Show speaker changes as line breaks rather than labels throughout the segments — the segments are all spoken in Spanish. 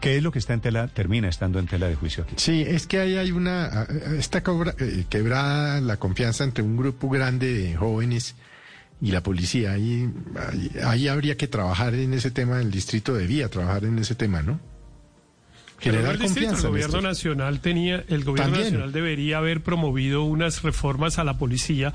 ¿Qué es lo que está en tela, termina estando en tela de juicio aquí?
Sí, es que ahí hay una, está eh, quebrada la confianza entre un grupo grande de jóvenes y la policía. Ahí, ahí, ahí habría que trabajar en ese tema, el distrito debía trabajar en ese tema, ¿no?
Generar confianza. El gobierno nacional tenía, el gobierno nacional debería haber promovido unas reformas a la policía,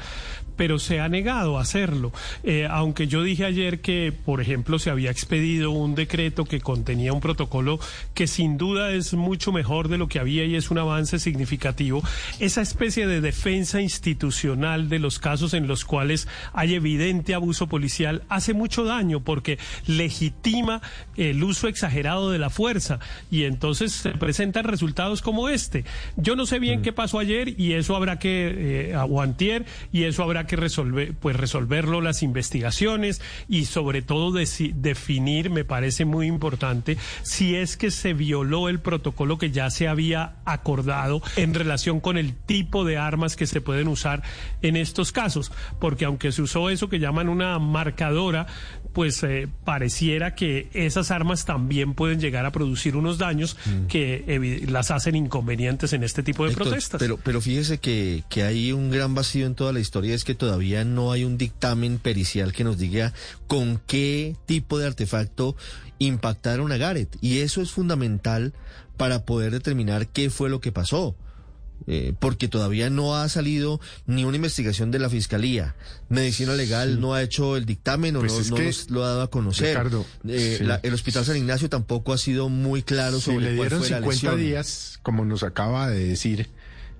pero se ha negado a hacerlo. Eh, aunque yo dije ayer que, por ejemplo, se había expedido un decreto que contenía un protocolo que sin duda es mucho mejor de lo que había y es un avance significativo. Esa especie de defensa institucional de los casos en los cuales hay evidente abuso policial hace mucho daño porque legitima el uso exagerado de la fuerza y entonces entonces se presentan resultados como este. Yo no sé bien mm. qué pasó ayer y eso habrá que, eh, y eso habrá que resolver, pues resolverlo las investigaciones y sobre todo definir, me parece muy importante, si es que se violó el protocolo que ya se había acordado en relación con el tipo de armas que se pueden usar en estos casos, porque aunque se usó eso que llaman una marcadora, pues eh, pareciera que esas armas también pueden llegar a producir unos daños mm. que las hacen inconvenientes en este tipo de protestas.
Pero, pero fíjese que, que hay un gran vacío en toda la historia, es que todavía no hay un dictamen pericial que nos diga con qué tipo de artefacto impactaron a Gareth. Y eso es fundamental para poder determinar qué fue lo que pasó. Eh, porque todavía no ha salido ni una investigación de la Fiscalía. Medicina Legal no ha hecho el dictamen o pues no, nos lo ha dado a conocer. Eh, el Hospital San Ignacio tampoco ha sido muy claro sobre
le
cuál
dieron
fue
50 días, como nos acaba de decir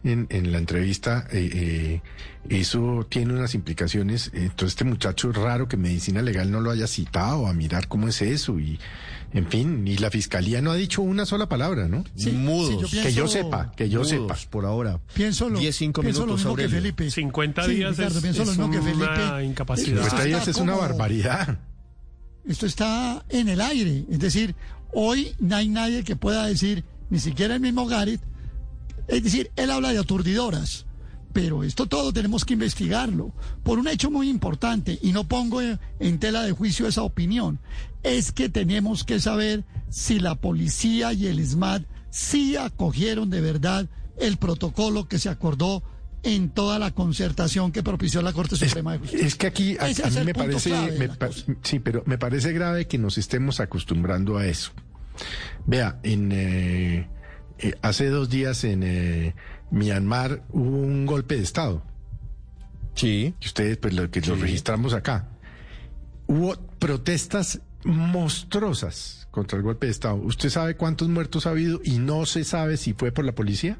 en, en la entrevista, eh, eso tiene unas implicaciones. Entonces, este muchacho es raro que Medicina Legal no lo haya citado a mirar cómo es eso y en fin, ni la fiscalía no ha dicho una sola palabra, ¿no?
Sí, Mudos.
que yo sepa, que yo sepa.
Por ahora.
Pienso lo,
10, 5
pienso
minutos
lo mismo que Felipe.
50 días es,
pienso lo mismo que Felipe.
una incapacidad.
50 días es una barbaridad.
Esto está en el aire. Es decir, hoy no hay nadie que pueda decir, ni siquiera el mismo Gareth. Es decir, él habla de aturdidoras pero esto todo tenemos que investigarlo por un hecho muy importante y no pongo en tela de juicio esa opinión. Es que tenemos que saber si la policía y el SMAT sí acogieron de verdad el protocolo que se acordó en toda la concertación que propició la Corte Suprema de Justicia.
Es que aquí a, mí me parece, sí, pero me parece grave que nos estemos acostumbrando a eso. Vea, en eh, eh, hace dos días en eh, Myanmar hubo un golpe de Estado.
Sí.
Y ustedes, pues lo que lo registramos acá. Hubo protestas monstruosas contra el golpe de Estado. ¿Usted sabe cuántos muertos ha habido y no se sabe si fue por la policía?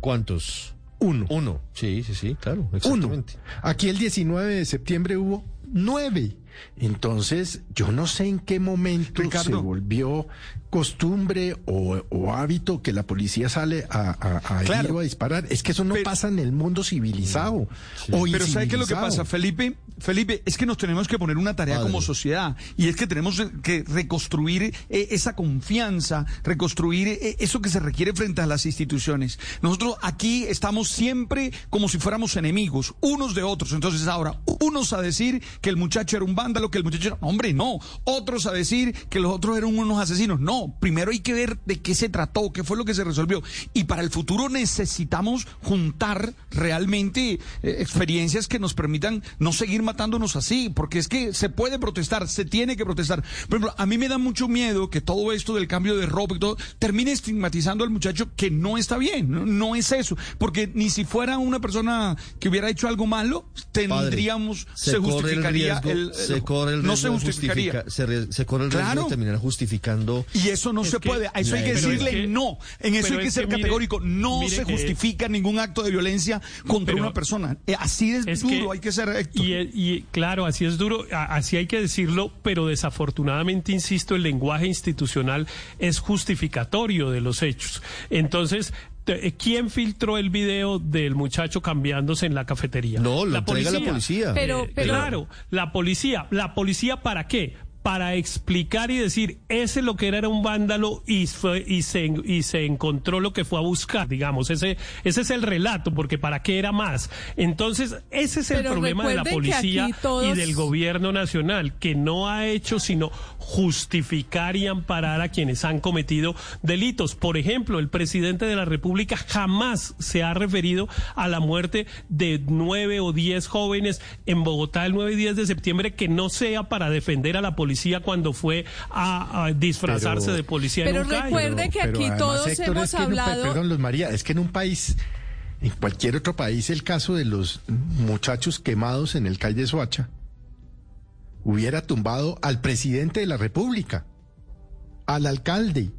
¿Cuántos?
Uno.
Uno. Sí, sí, sí, claro. Exactamente.
Uno. Aquí el 19 de septiembre hubo nueve. Entonces, yo no sé en qué momento se volvió costumbre o, hábito que la policía sale a, a, a, disparar. Es que eso no pasa en el mundo civilizado.
pero ¿sabe qué es lo que pasa, Felipe? Felipe, es que nos tenemos que poner una tarea como sociedad y es que tenemos que reconstruir eh, esa confianza, reconstruir eh, eso que se requiere frente a las instituciones. Nosotros aquí estamos siempre como si fuéramos enemigos, unos de otros. Entonces ahora, unos a decir que el muchacho era un vándalo, que el muchacho era... Hombre, no. Otros a decir que los otros eran unos asesinos. No primero hay que ver de qué se trató, qué fue lo que se resolvió. Y para el futuro necesitamos juntar realmente eh, experiencias que nos permitan no seguir matándonos así, porque es que se puede protestar, se tiene que protestar. Por ejemplo, a mí me da mucho miedo que todo esto del cambio de ropa y todo termine estigmatizando al muchacho que no está bien, no, es eso, porque ni si fuera una persona que hubiera hecho algo malo, tendríamos, se, justificaría el,
se corre el
no se justificaría.
se, corre el riesgo de terminar justificando
eso no se puede. A eso hay que decirle no. En eso hay que ser categórico. no se justifica ningún acto de violencia contra una persona. Eh, así es, duro, hay que ser.
Y, y, claro, así es duro, así hay que decirlo, pero desafortunadamente, insisto, el lenguaje institucional es justificatorio de los hechos. Entonces, eh, ¿Quién filtró el video del muchacho cambiándose en la cafetería?
No, la policía. la policía.
Pero, pero... Claro, la policía. ¿La policía para qué? Para explicar y decir, ese lo que era era un vándalo y, fue, y, se, y se encontró lo que fue a buscar, digamos, ese, ese es el relato, porque para qué era más. Entonces, ese es el problema de la policía y del gobierno nacional, que no ha hecho sino justificar y amparar a quienes han cometido delitos. Por ejemplo, el presidente de la República jamás se ha referido a la muerte de nueve o diez jóvenes en Bogotá el 9 y 10 de septiembre que no sea para defender a la policía cuando fue a, disfrazarse de policía
pero en un recuerde que aquí todos hemos hablado
perdón Luz María es que en un país en cualquier otro país el caso de los muchachos quemados en el calle Soacha hubiera tumbado al presidente de la República al alcalde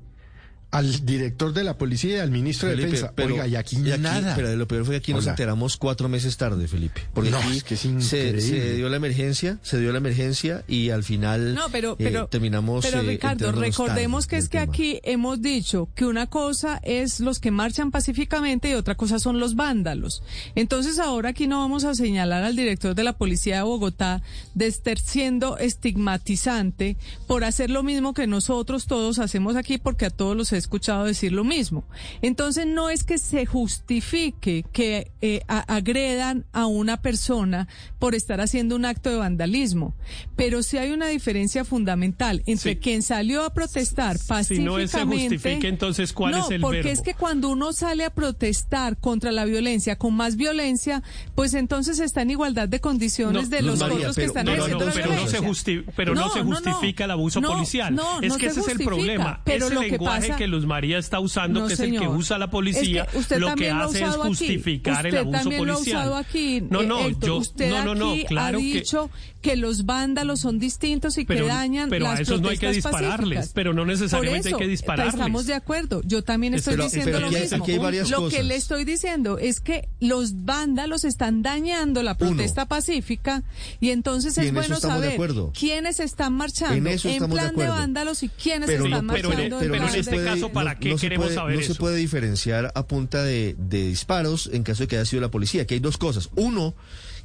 al director de la policía y al ministro de defensa.
Pero,
Oiga, y aquí, nada.
Pero lo peor fue que aquí nos enteramos cuatro meses tarde, Felipe. Porque aquí se, dio la emergencia, se dio la emergencia y al final
no, pero, eh,
terminamos.
Pero eh, Ricardo, recordemos que es que aquí hemos dicho que una cosa es los que marchan pacíficamente y otra cosa son los vándalos. Entonces ahora aquí no vamos a señalar al director de la policía de Bogotá de estar siendo estigmatizante por hacer lo mismo que nosotros todos hacemos aquí porque a todos los escuchado decir lo mismo. Entonces no es que se justifique que eh, agredan a una persona por estar haciendo un acto de vandalismo, pero sí hay una diferencia fundamental entre quien salió a protestar pacíficamente.
Si no se justifique, entonces ¿cuál es el
porque es que cuando uno sale a protestar contra la violencia con más violencia, pues entonces está en igualdad de condiciones de los otros que están haciendo la
pero
violencia.
No se pero no, se justifica el abuso policial. es que ese es el problema. Pero ese lenguaje que, pasa, que Luz María está usando, que es el que usa la policía, lo que hace es justificar el abuso policial.
Aquí, no, no, yo, no, no, no, claro ha dicho que, los vándalos son distintos y que dañan
pero
las
a esos no hay que dispararles, pero no necesariamente hay que dispararles.
Estamos de acuerdo. Yo también estoy diciendo lo mismo. lo que le estoy diciendo es que los vándalos están dañando la protesta pacífica y entonces es bueno saber quiénes están marchando en, plan de, vándalos y quiénes están marchando
pero, en este caso para no se puede,
No se puede diferenciar a punta de, de disparos en caso de que haya sido la policía, que hay dos cosas. Uno,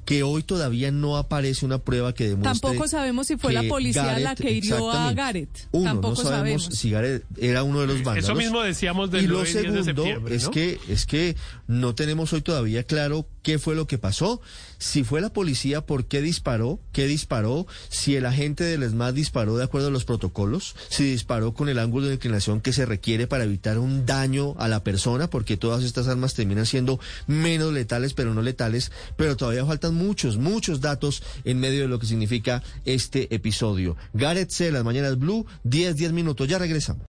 que hoy todavía no aparece una prueba que demuestre.
Tampoco sabemos si fue la policía la que hirió a Gareth.
Uno,
Tampoco
no sabemos, si Gareth era uno de los vándalos.
Eso mismo decíamos del
y lo segundo
de septiembre,
es que es que no tenemos hoy todavía claro qué fue lo que pasó. Si fue la policía, ¿por qué disparó? ¿Qué disparó? Si el agente del ESMAD disparó de acuerdo a los protocolos, si disparó con el ángulo de inclinación que se requiere para evitar un daño a la persona, porque todas estas armas terminan siendo menos letales, pero no letales, pero todavía faltan muchos, muchos datos en medio de lo que significa este episodio. Gareth C, las mañanas blue, 10, 10 minutos, ya regresamos.